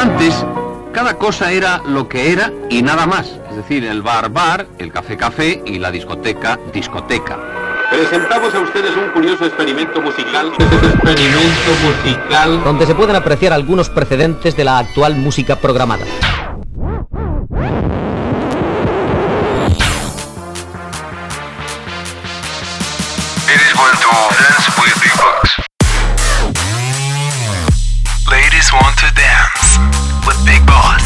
Antes, cada cosa era lo que era y nada más. Es decir, el bar bar, el café café y la discoteca discoteca. Presentamos a ustedes un curioso experimento musical. experimento musical. Donde se pueden apreciar algunos precedentes de la actual música programada. Ladies want to dance with big Boss.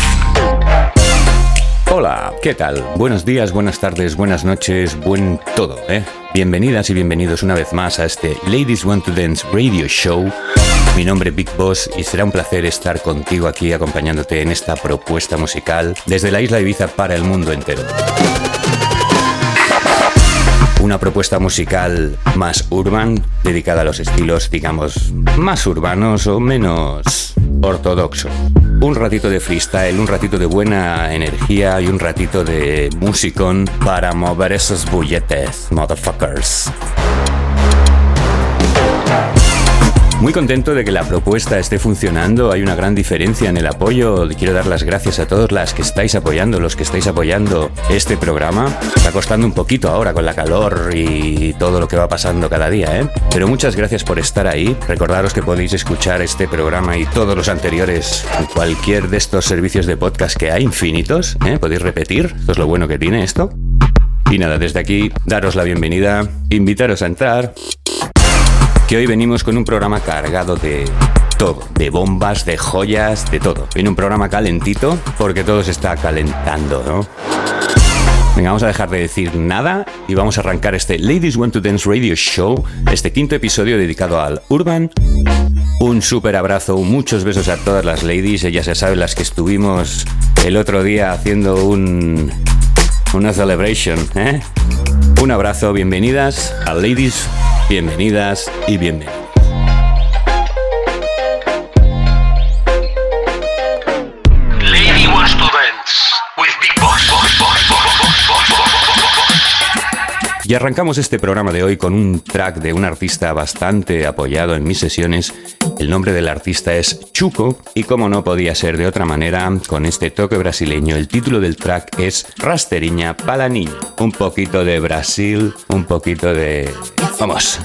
Hola, ¿qué tal? Buenos días, buenas tardes, buenas noches, buen todo, ¿eh? Bienvenidas y bienvenidos una vez más a este Ladies Want to Dance Radio Show. Mi nombre es Big Boss y será un placer estar contigo aquí acompañándote en esta propuesta musical desde la isla Ibiza para el mundo entero una propuesta musical más urban, dedicada a los estilos, digamos, más urbanos o menos ortodoxos. Un ratito de freestyle, un ratito de buena energía y un ratito de musicón para mover esos bulletes, motherfuckers. Muy contento de que la propuesta esté funcionando, hay una gran diferencia en el apoyo. Quiero dar las gracias a todos las que estáis apoyando, los que estáis apoyando este programa. Está costando un poquito ahora con la calor y todo lo que va pasando cada día, ¿eh? Pero muchas gracias por estar ahí. Recordaros que podéis escuchar este programa y todos los anteriores en cualquier de estos servicios de podcast que hay, infinitos, ¿eh? Podéis repetir, esto es lo bueno que tiene esto. Y nada, desde aquí, daros la bienvenida, invitaros a entrar que hoy venimos con un programa cargado de todo, de bombas, de joyas, de todo. Viene un programa calentito porque todo se está calentando, ¿no? Venga, vamos a dejar de decir nada y vamos a arrancar este Ladies Want to Dance Radio Show, este quinto episodio dedicado al Urban. Un súper abrazo, muchos besos a todas las ladies, ellas ya saben las que estuvimos el otro día haciendo un, una celebration, ¿eh? Un abrazo, bienvenidas a Ladies Bienvenidas y bienvenidos. Y arrancamos este programa de hoy con un track de un artista bastante apoyado en mis sesiones. El nombre del artista es Chuco y como no podía ser de otra manera, con este toque brasileño, el título del track es Rasteriña para. Un poquito de Brasil, un poquito de... Vamos.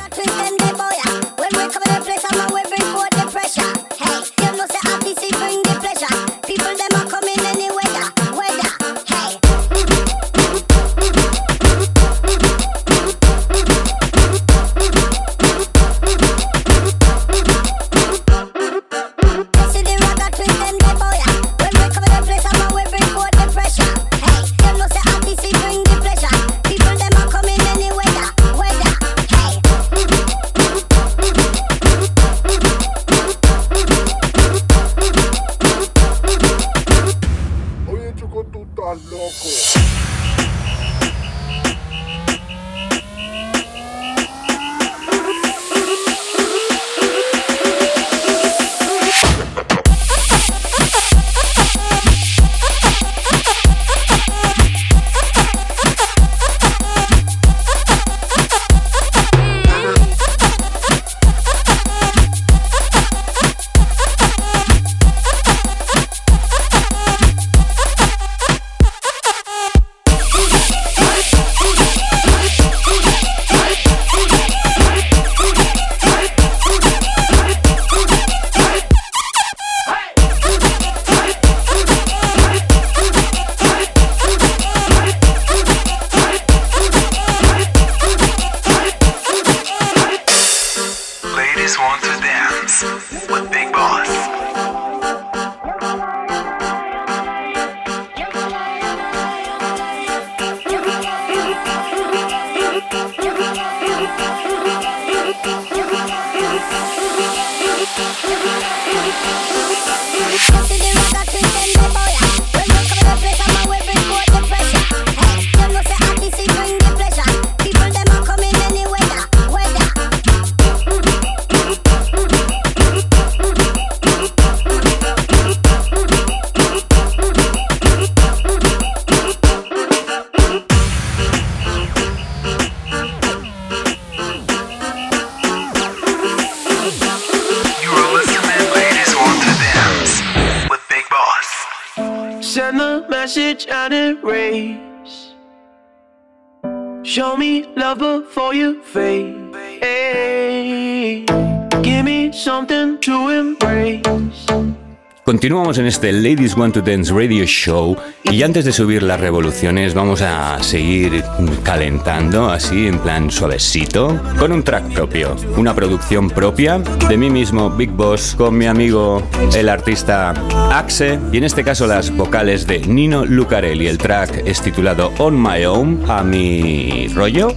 Continuamos en este Ladies Want to Dance Radio Show y antes de subir las revoluciones vamos a seguir calentando así en plan suavecito con un track propio, una producción propia de mí mismo Big Boss con mi amigo el artista Axe y en este caso las vocales de Nino Lucarelli. El track es titulado On My Own a mi rollo.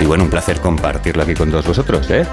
Y bueno, un placer compartirlo aquí con todos vosotros, ¿eh?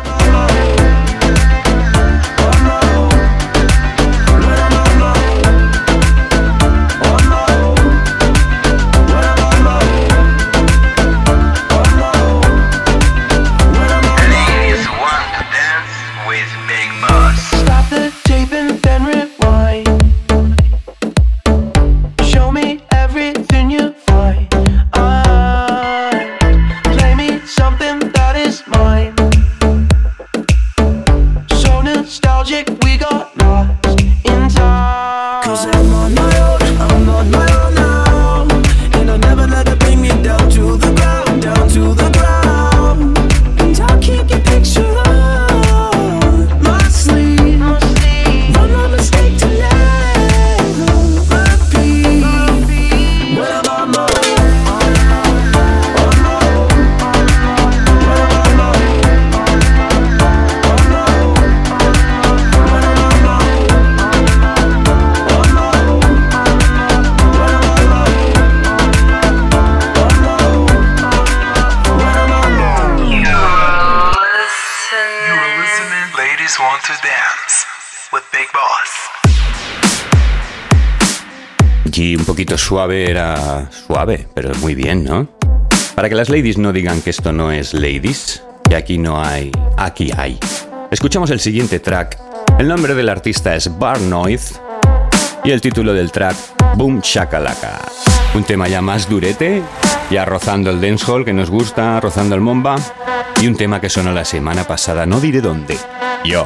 Y un poquito suave era suave, pero muy bien, ¿no? Para que las ladies no digan que esto no es ladies, que aquí no hay, aquí hay. Escuchamos el siguiente track. El nombre del artista es Barnoith y el título del track Boom Shakalaka. Un tema ya más durete, ya rozando el dancehall que nos gusta, rozando el momba y un tema que sonó la semana pasada, no diré dónde. Yo.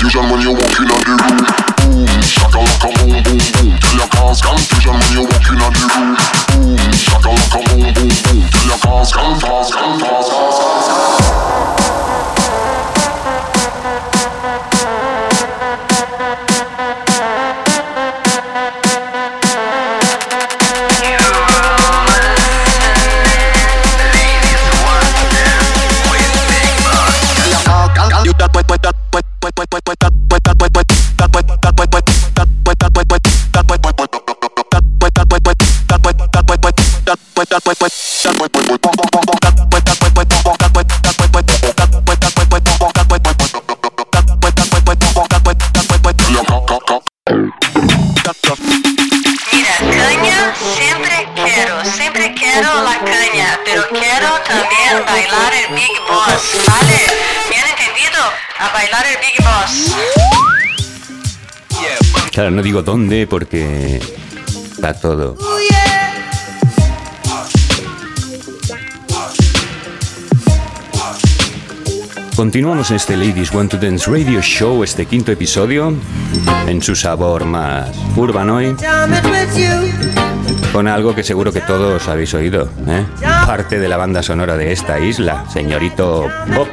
confusion when you walk porque está todo. Continuamos este Ladies Want to Dance Radio Show, este quinto episodio, en su sabor más urbanoy, con algo que seguro que todos habéis oído, ¿eh? parte de la banda sonora de esta isla, señorito Bob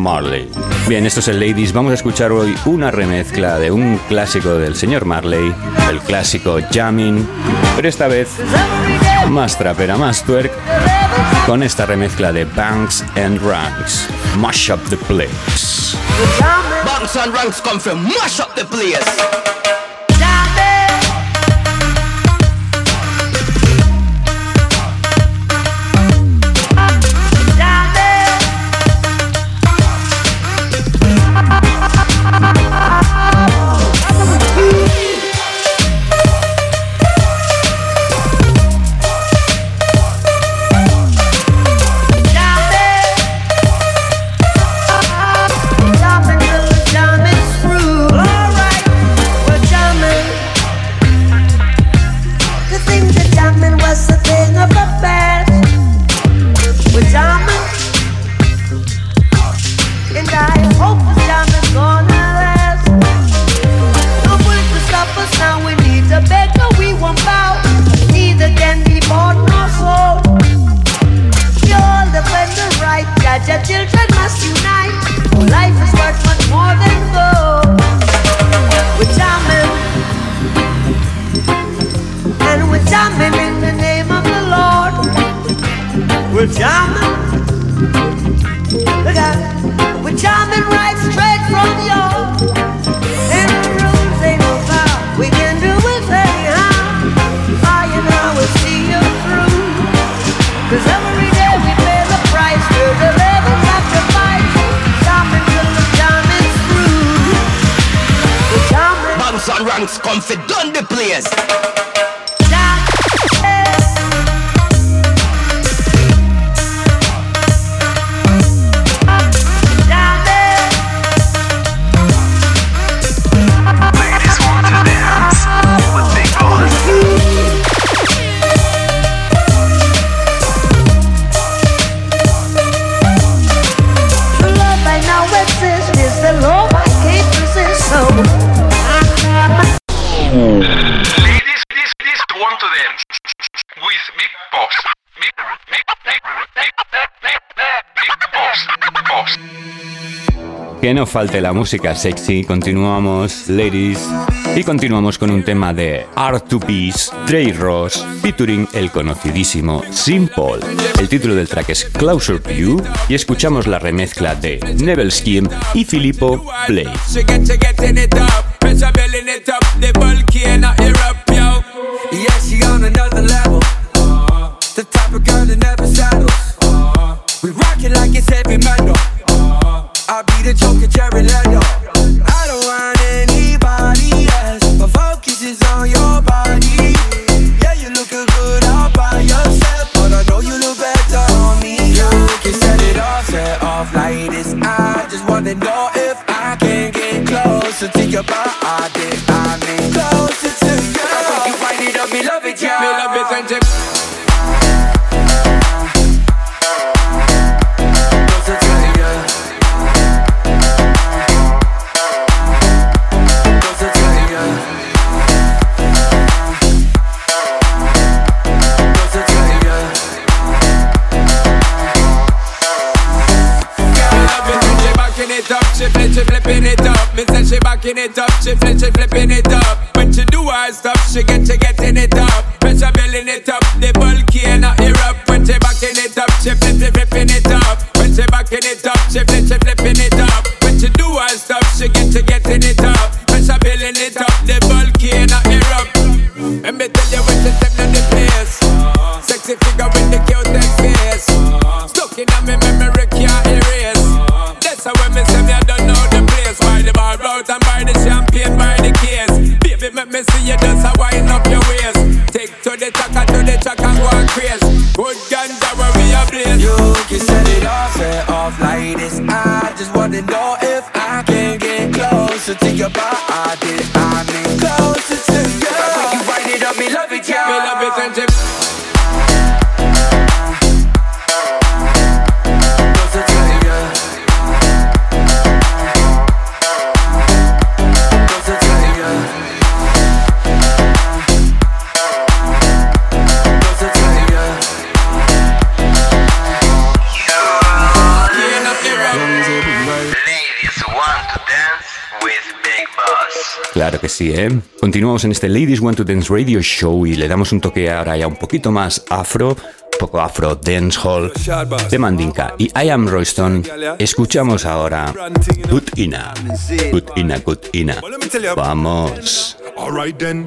Marley. Bien, esto es el Ladies. Vamos a escuchar hoy una remezcla de un clásico del señor Marley, el clásico Jamming, pero esta vez más trapera, más twerk, con esta remezcla de Banks and Ranks. Mash up the place. Banks and Ranks come from Mash up the place. que no falte la música sexy. Continuamos, ladies. Y continuamos con un tema de R2B's, Trey Ross, featuring el conocidísimo Simple. El título del track es Closer to You y escuchamos la remezcla de Neville Skim y Filippo Play. to getting it up. ¿Eh? Continuamos en este Ladies Want to Dance Radio Show y le damos un toque ahora ya un poquito más afro, poco afro dancehall de Mandinka y I Am Royston. Escuchamos ahora Good Ina, Good Ina, Good Ina. Vamos. Then.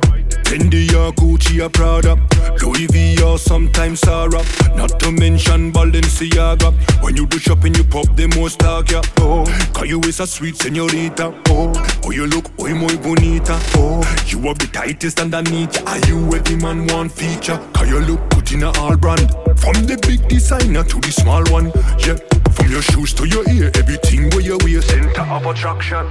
Louis V or sometimes Sarah Not to mention Balenciaga. When you do shopping you pop the most tag yeah. Oh, cause you is a sweet señorita Oh, oh you look hoy muy bonita. Oh, you have the tightest underneath. Are you every man one feature? Cause you look good in a all brand. From the big designer to the small one Yeah, from your shoes to your ear Everything where you wear. Center of attraction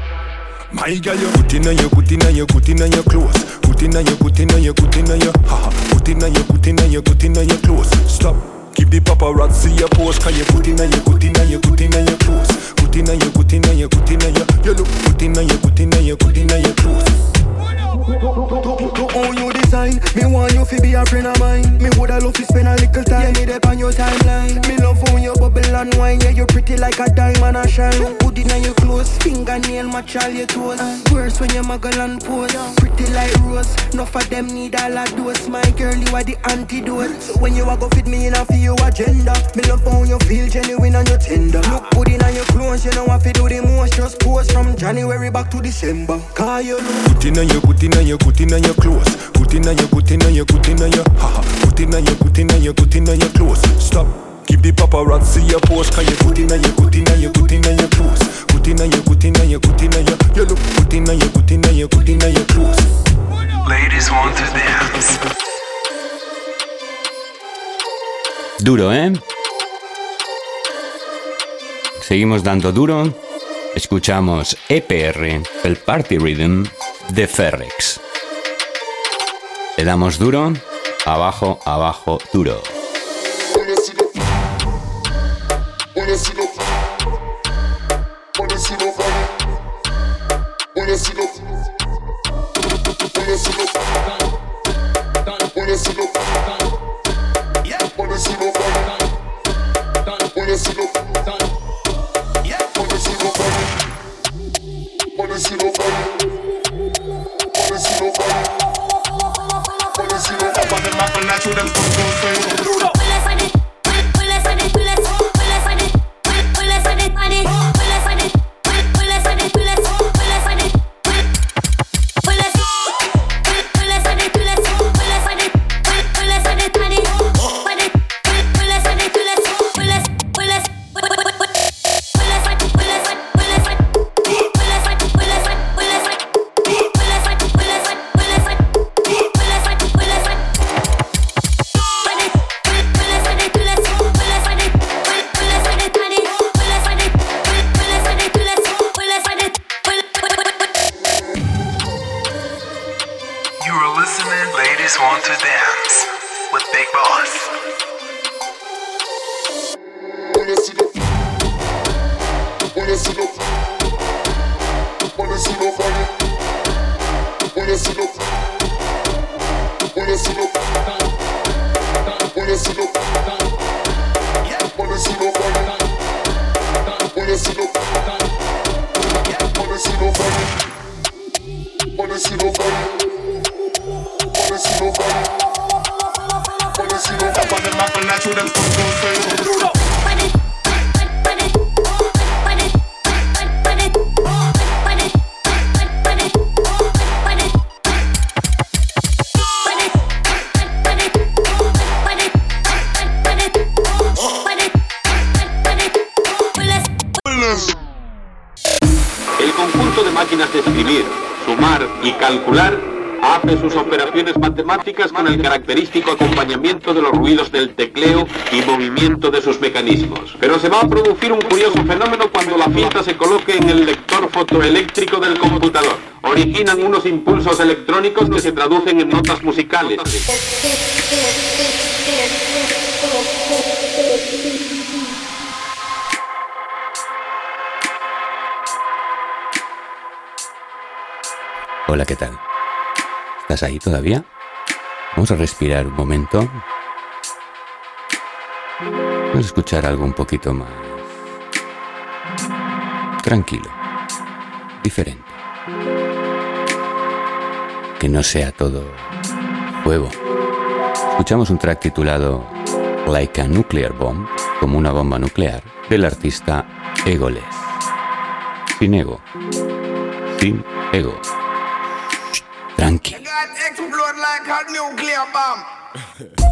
my girl, you put in your put in your put in your clothes. Put in your put in your put in your ha Put in your put in your put in your clothes. Stop. Give the paparazzi a pose Cause you put in your put in your put in your clothes Put in your put in your put in your You look put in your put in your put in your clothes to own you design, me want you to be a friend of mine. Me woulda love to spend a little time. Yeah, me dep on your timeline. Me love when you bubble and wine. Yeah, you pretty like a diamond and shine. Good inna your clothes, fingernail match all your toes. Worse when you muggle and pose. Pretty like rose. Enough of them need all a dose. My girl, you are the antidote. When you a go fit me in a for your agenda. Me love how you feel genuine and you tender. Look good inna your clothes, you know what to do the most. Just pose from January back to December. You look good inna your good inna your good inna your clothes. Good inna your good inna your good inna your ha ha. Good inna your good inna your good inna your clothes. Stop. Give the paparazzi a pose Cause you good inna your good inna your good inna your clothes. Good inna your good inna your good inna your You look good inna your good inna your good inna your clothes. Ladies want to dance. Duro, ¿eh? Seguimos dando duro. Escuchamos EPR, el Party Rhythm de Ferrex. Le damos duro, abajo, abajo, duro. up and I chew them. Matemáticas con el característico acompañamiento de los ruidos del tecleo y movimiento de sus mecanismos. Pero se va a producir un curioso fenómeno cuando la cinta se coloque en el lector fotoeléctrico del computador. Originan unos impulsos electrónicos que se traducen en notas musicales. Hola, ¿qué tal? ¿Estás ahí todavía? Vamos a respirar un momento. Vamos a escuchar algo un poquito más tranquilo, diferente. que no sea todo fuego. Escuchamos un track titulado Like a Nuclear Bomb, como una bomba nuclear, del artista Egoles. Sin ego. Sin ego. funky. I got explode like a nuclear bomb.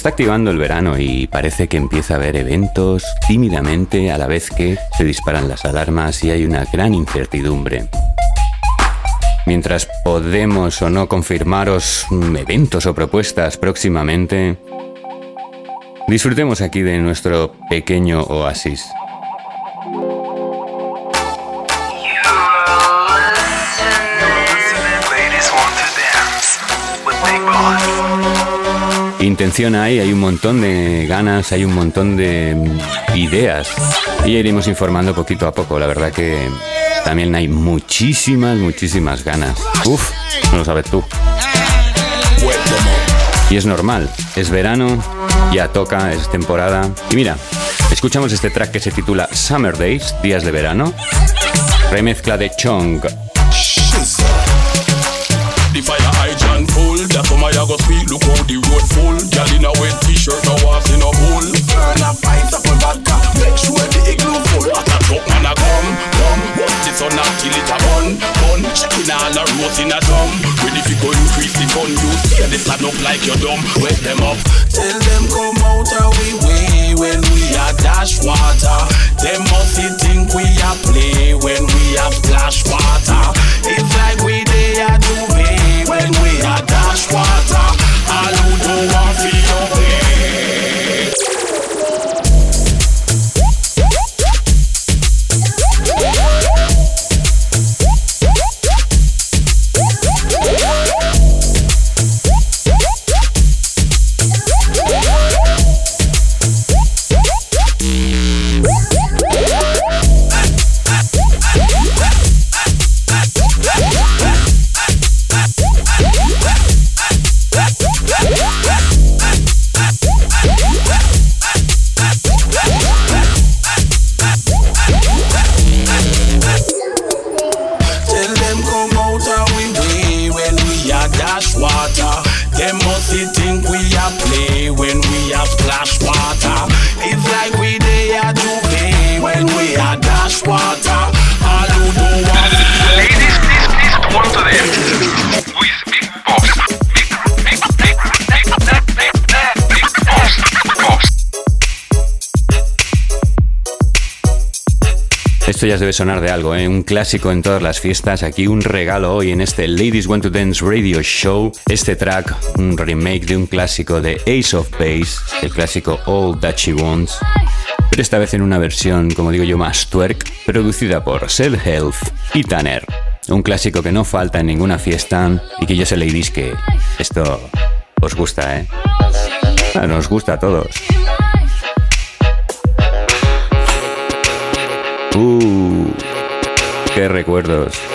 está activando el verano y parece que empieza a haber eventos tímidamente a la vez que se disparan las alarmas y hay una gran incertidumbre. Mientras podemos o no confirmaros eventos o propuestas próximamente, disfrutemos aquí de nuestro pequeño oasis. Intención hay, hay un montón de ganas, hay un montón de ideas y iremos informando poquito a poco. La verdad que también hay muchísimas, muchísimas ganas. Uf, no lo sabes tú. Y es normal, es verano, ya toca, es temporada. Y mira, escuchamos este track que se titula Summer Days, días de verano, remezcla de Chong. Road full. Girl in a wet t-shirt, no off in a pool. Turn a pint up with vodka. Make sure the igloo full. At a truck man a come, come. The sun up till it a bun, bun. Checking all the roads in a drum. Ready fi go increase the fun. You see the stand up like you're dumb. Wet them up. Tell them come out of we way when we a dash water. Them must think we a play when we a splash water. It's like we they a do when we are dash water. Sonar de algo, ¿eh? un clásico en todas las fiestas. Aquí un regalo hoy en este Ladies Want to Dance Radio Show. Este track, un remake de un clásico de Ace of Base, el clásico All That She Wants. Pero esta vez en una versión, como digo yo, más twerk, producida por Cell Health y Tanner. Un clásico que no falta en ninguna fiesta y que yo sé, ladies, que esto os gusta, ¿eh? nos gusta a todos. Uh, qué recuerdos.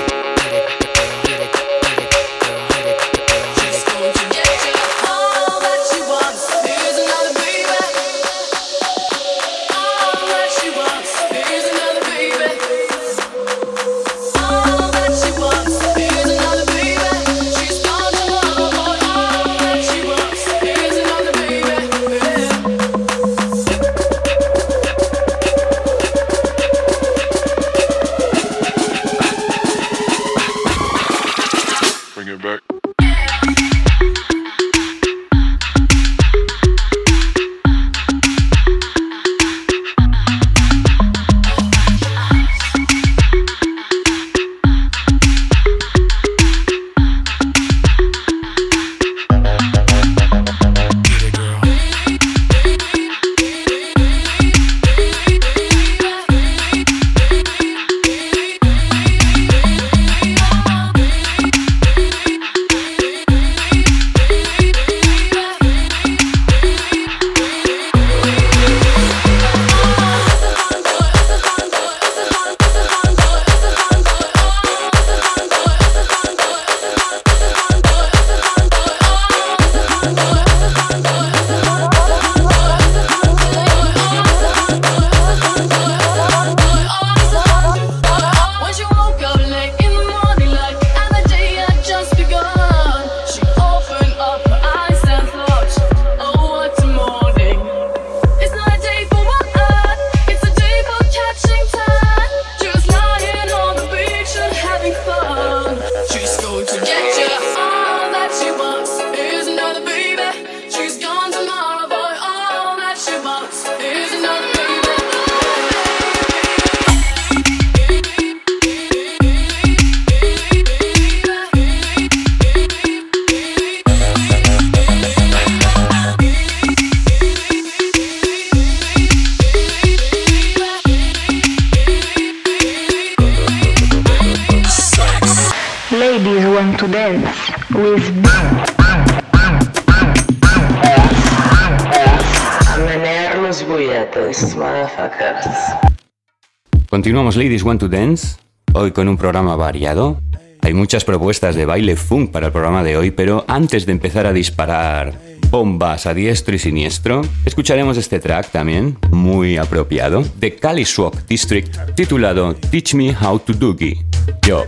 Ladies Want to Dance, hoy con un programa variado. Hay muchas propuestas de baile funk para el programa de hoy, pero antes de empezar a disparar bombas a diestro y siniestro, escucharemos este track también, muy apropiado, de Kaliswok District, titulado Teach Me How to Doogie. Yo.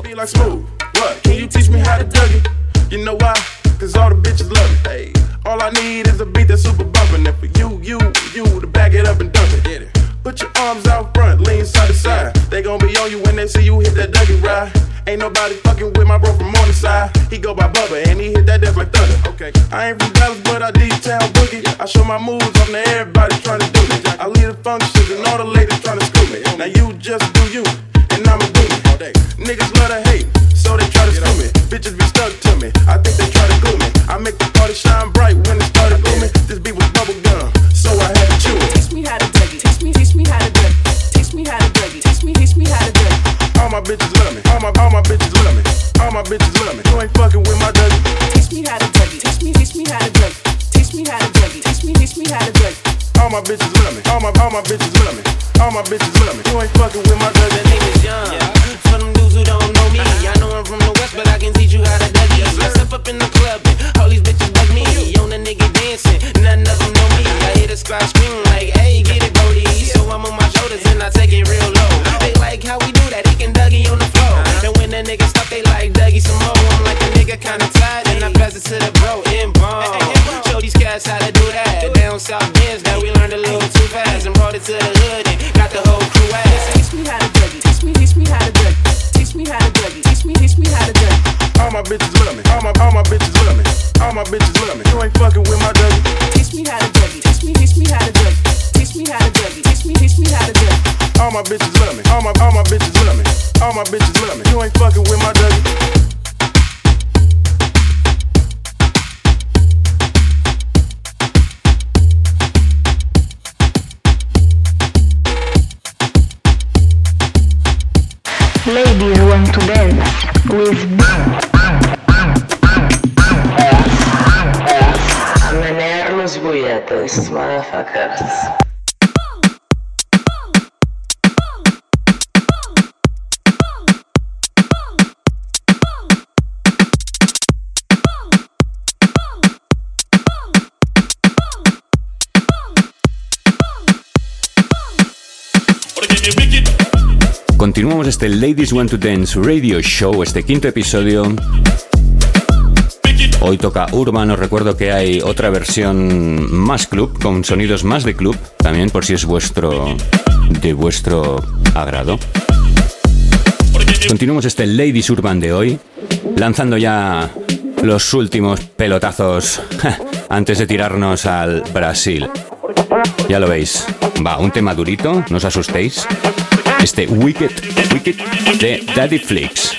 All I need is a beat that's super bumpin'. And for you, you, you back it up and dump it. Put your arms out front, lean side to side. They gon' be on you when they see you hit that Dougie ride. Ain't nobody fucking with my bro from Morningside. He go by Bubba and he hit that death like thunder. Okay, I ain't from Dallas, but I detail boogie. I show my moves off to everybody trying to do me. I lead the functions and all the ladies trying to screw me. Now you just do you, and I'ma do me. Niggas love to hate, so they try to screw me. Bitches be stuck to me. I think they try to glue me. I make the party shine bright when it started glooming. This beat was bubble gum, my bitches love me. All my all my bitches love me. All my bitches love me. You ain't fucking with my Dougie. Teach me how to Dougie. Teach me, teach me how to Dougie. Teach me how to Dougie. Teach me, teach me how to Dougie. All my bitches love me. All my all my bitches love me. All my bitches love me. You ain't fucking with my Dougie. The name is Young. Yeah. For them dudes who don't know me, I know I'm from the west, but I can teach you how to Dougie. Yes, I step up in the club, and all these bitches bug me. On the my bitches Continuamos este Ladies Want to Dance Radio Show, este quinto episodio. Hoy toca Urban, os recuerdo que hay otra versión más club, con sonidos más de club, también por si es vuestro de vuestro agrado. Continuamos este Ladies Urban de hoy, lanzando ya los últimos pelotazos antes de tirarnos al Brasil. Ya lo veis, va, un tema durito, no os asustéis. Este Wicked, Wicked de Daddy Flix.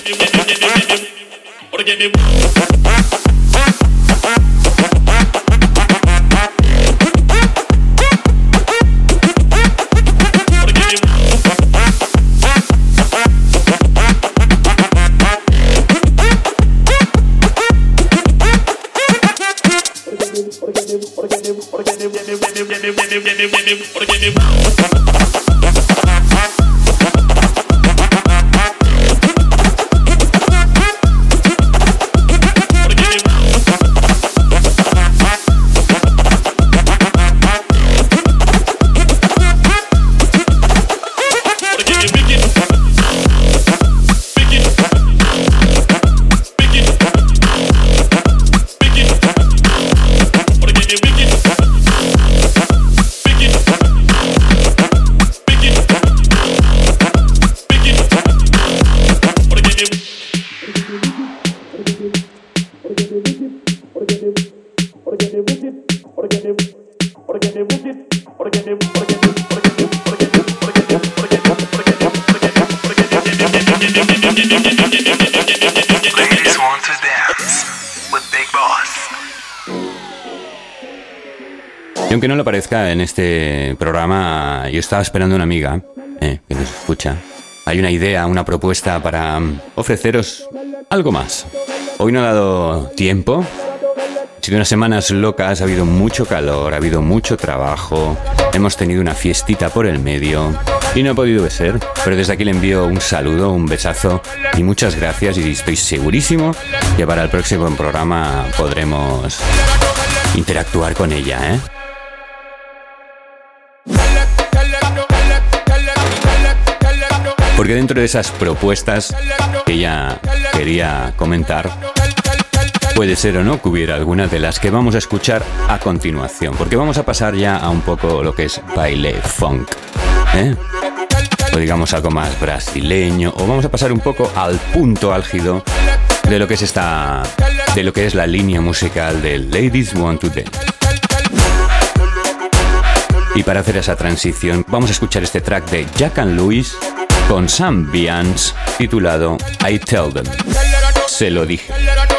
Aunque no lo parezca, en este programa yo estaba esperando una amiga eh, que nos escucha. Hay una idea, una propuesta para mm, ofreceros algo más. Hoy no ha dado tiempo. Ha sido unas semanas locas, ha habido mucho calor, ha habido mucho trabajo, hemos tenido una fiestita por el medio y no ha podido ser. Pero desde aquí le envío un saludo, un besazo y muchas gracias y estoy segurísimo que para el próximo programa podremos interactuar con ella, ¿eh? Porque dentro de esas propuestas que ella quería comentar, puede ser o no que hubiera alguna de las que vamos a escuchar a continuación. Porque vamos a pasar ya a un poco lo que es baile funk. ¿eh? O digamos algo más brasileño. O vamos a pasar un poco al punto álgido de lo que es esta. de lo que es la línea musical de Ladies Want to Dance. Y para hacer esa transición, vamos a escuchar este track de Jack and Lewis con Sam Bians titulado I Tell Them. Se lo dije.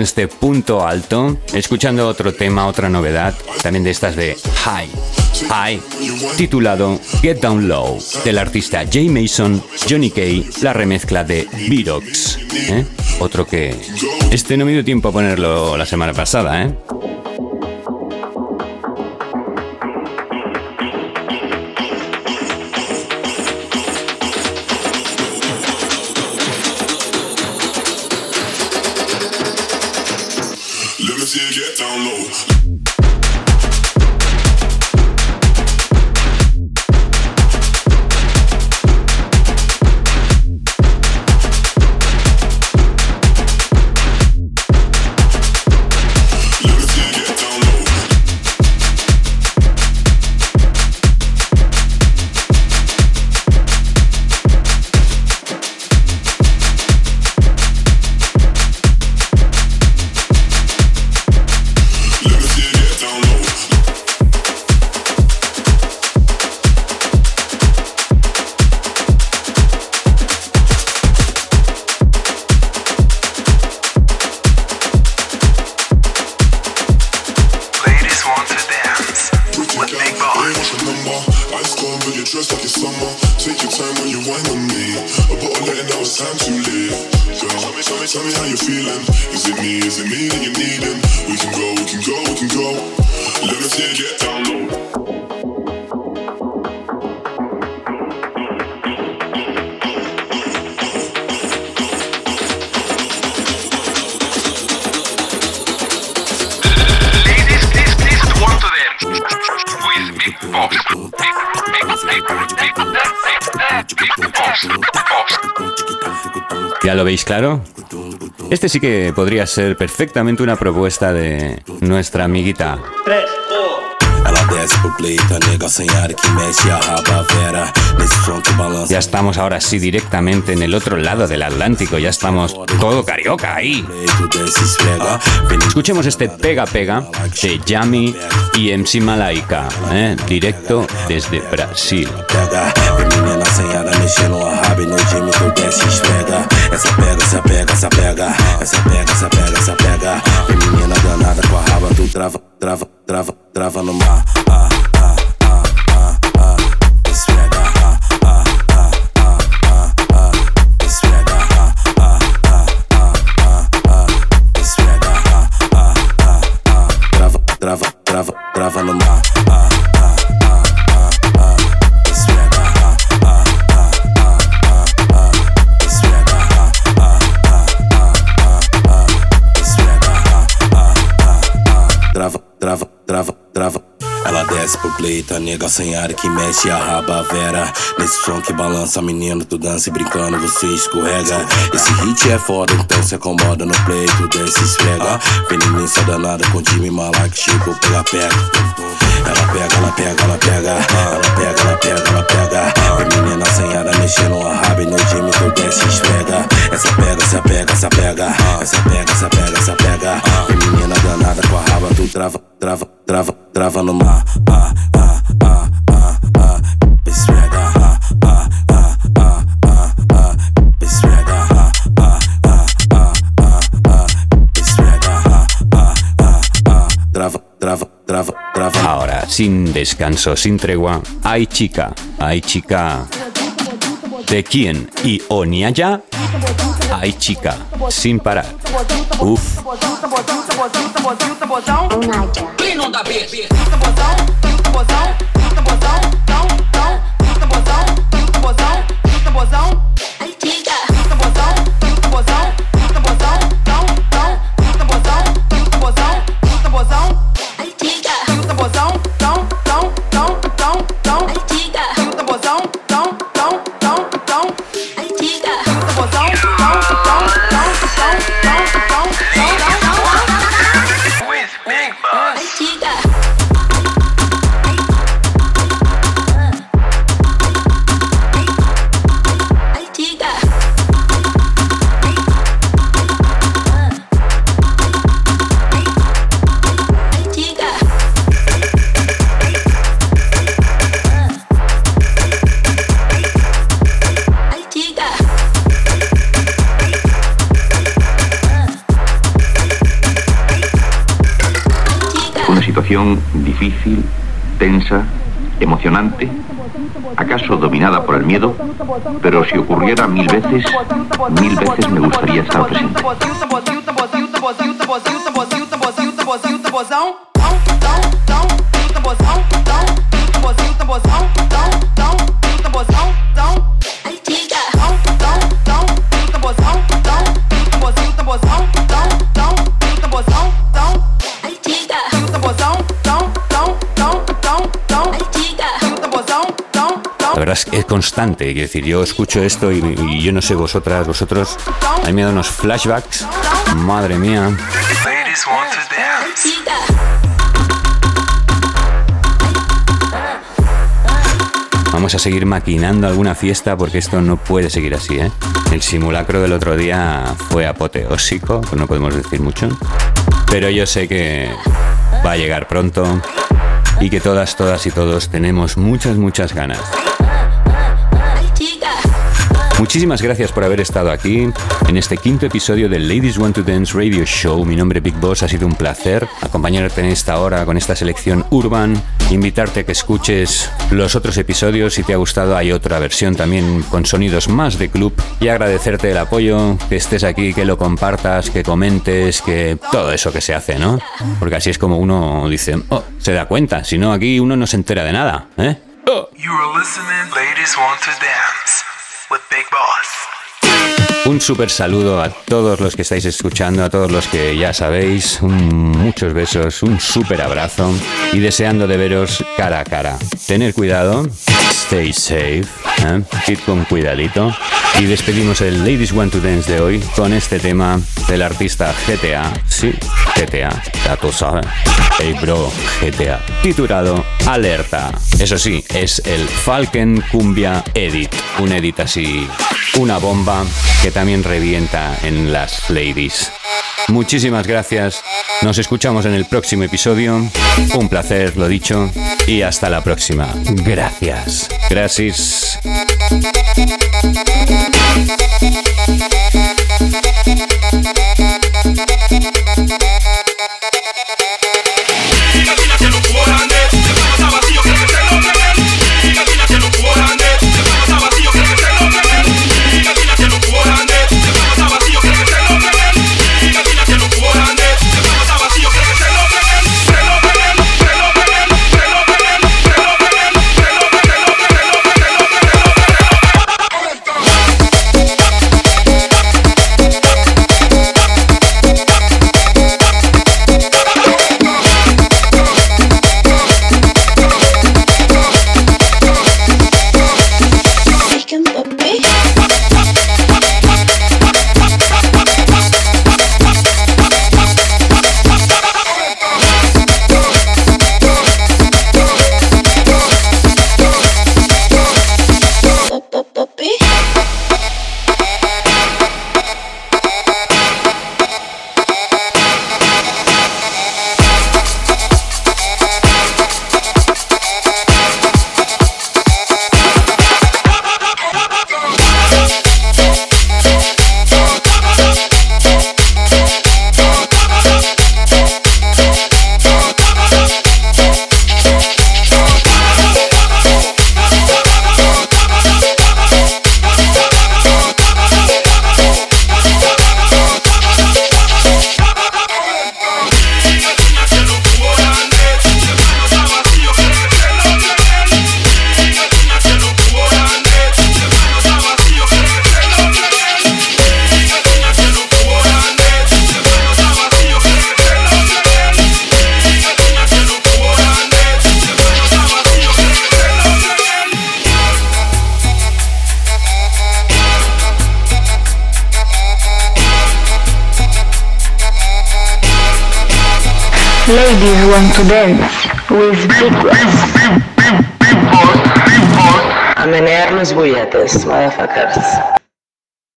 En este punto alto, escuchando otro tema, otra novedad, también de estas de High, High, titulado Get Down Low, del artista Jay Mason, Johnny Kay, la remezcla de Virox. ¿eh? Otro que... Este no me dio tiempo a ponerlo la semana pasada, ¿eh? to live. Girl, tell me, tell me, tell me how you're feeling. Is it me? Is it me that you're needing? We can go, we can go, we can go. Let me see you get down low. ¿Ya lo veis claro? Este sí que podría ser perfectamente una propuesta de nuestra amiguita. Ya estamos ahora sí directamente en el otro lado del Atlántico, ya estamos todo carioca ahí. Escuchemos este Pega Pega de Yami y MC Malaika, ¿eh? directo desde Brasil. Mexendo a raba e no time tu desce esfrega. Essa pega, essa pega, essa pega. Essa pega, essa pega, essa pega. Vem menina danada com a raba, tu trava, trava, trava, trava no mar. Ah, ah, ah, ah, ah. Esfrega, ah, ah, ah, ah, ah, ah. Esfrega, ah, ah, ah, ah, ah, ah. Esfrega, ah, ah. Trava, trava, trava, trava no mar. Ah, desce pro pleito, a nega sem ar que mexe a raba vera. Nesse som que balança, menino, tu dança e brincando, você escorrega. Esse hit é foda, então se acomoda no pleito, desce esfrega. Feminista danada com time malac, chegou pela pega. Ela pega, ela pega, ela pega. Ela pega, ela pega, ela pega. Vem menina ar mexendo a raba e no time tu desce esfrega. Essa pega, essa pega, essa pega. Essa pega, essa pega, essa pega. Vem menina danada com a raba, tu trava, trava, trava, trava no mar. Ah, ah, ah, ah, ah. Ah, sin descanso, sin tregua, hay chica, hay chica. ¿De quién? Y Oniaya, hay chica, sin parar. Uf. Pero si ocurriera mil veces, mil veces me gustaría estar presente. Verdad es es constante, quiero decir, yo escucho esto y, y yo no sé vosotras, vosotros, a mí me unos flashbacks, madre mía. Vamos a seguir maquinando alguna fiesta porque esto no puede seguir así, ¿eh? El simulacro del otro día fue apoteósico, pues no podemos decir mucho, pero yo sé que va a llegar pronto y que todas, todas y todos tenemos muchas, muchas ganas. Muchísimas gracias por haber estado aquí en este quinto episodio del Ladies Want to Dance Radio Show. Mi nombre es Big Boss, ha sido un placer acompañarte en esta hora con esta selección urban, invitarte a que escuches los otros episodios. Si te ha gustado, hay otra versión también con sonidos más de club y agradecerte el apoyo, que estés aquí, que lo compartas, que comentes, que todo eso que se hace, ¿no? Porque así es como uno dice, oh, se da cuenta, si no aquí uno no se entera de nada, ¿eh? Oh. You are ladies want to dance with Big Boss. Un super saludo a todos los que estáis escuchando, a todos los que ya sabéis, un- muchos besos, un super abrazo y deseando de veros cara a cara. Tener cuidado, stay safe, ¿eh? id con cuidadito. Y despedimos el Ladies Want to Dance de hoy con este tema del artista GTA, sí, GTA, ya tú sabes, hey bro, GTA, titulado Alerta. Eso sí, es el Falcon Cumbia Edit, un edit así, una bomba que también revienta en las ladies. Muchísimas gracias, nos escuchamos en el próximo episodio, un placer, lo dicho, y hasta la próxima. Gracias. Gracias.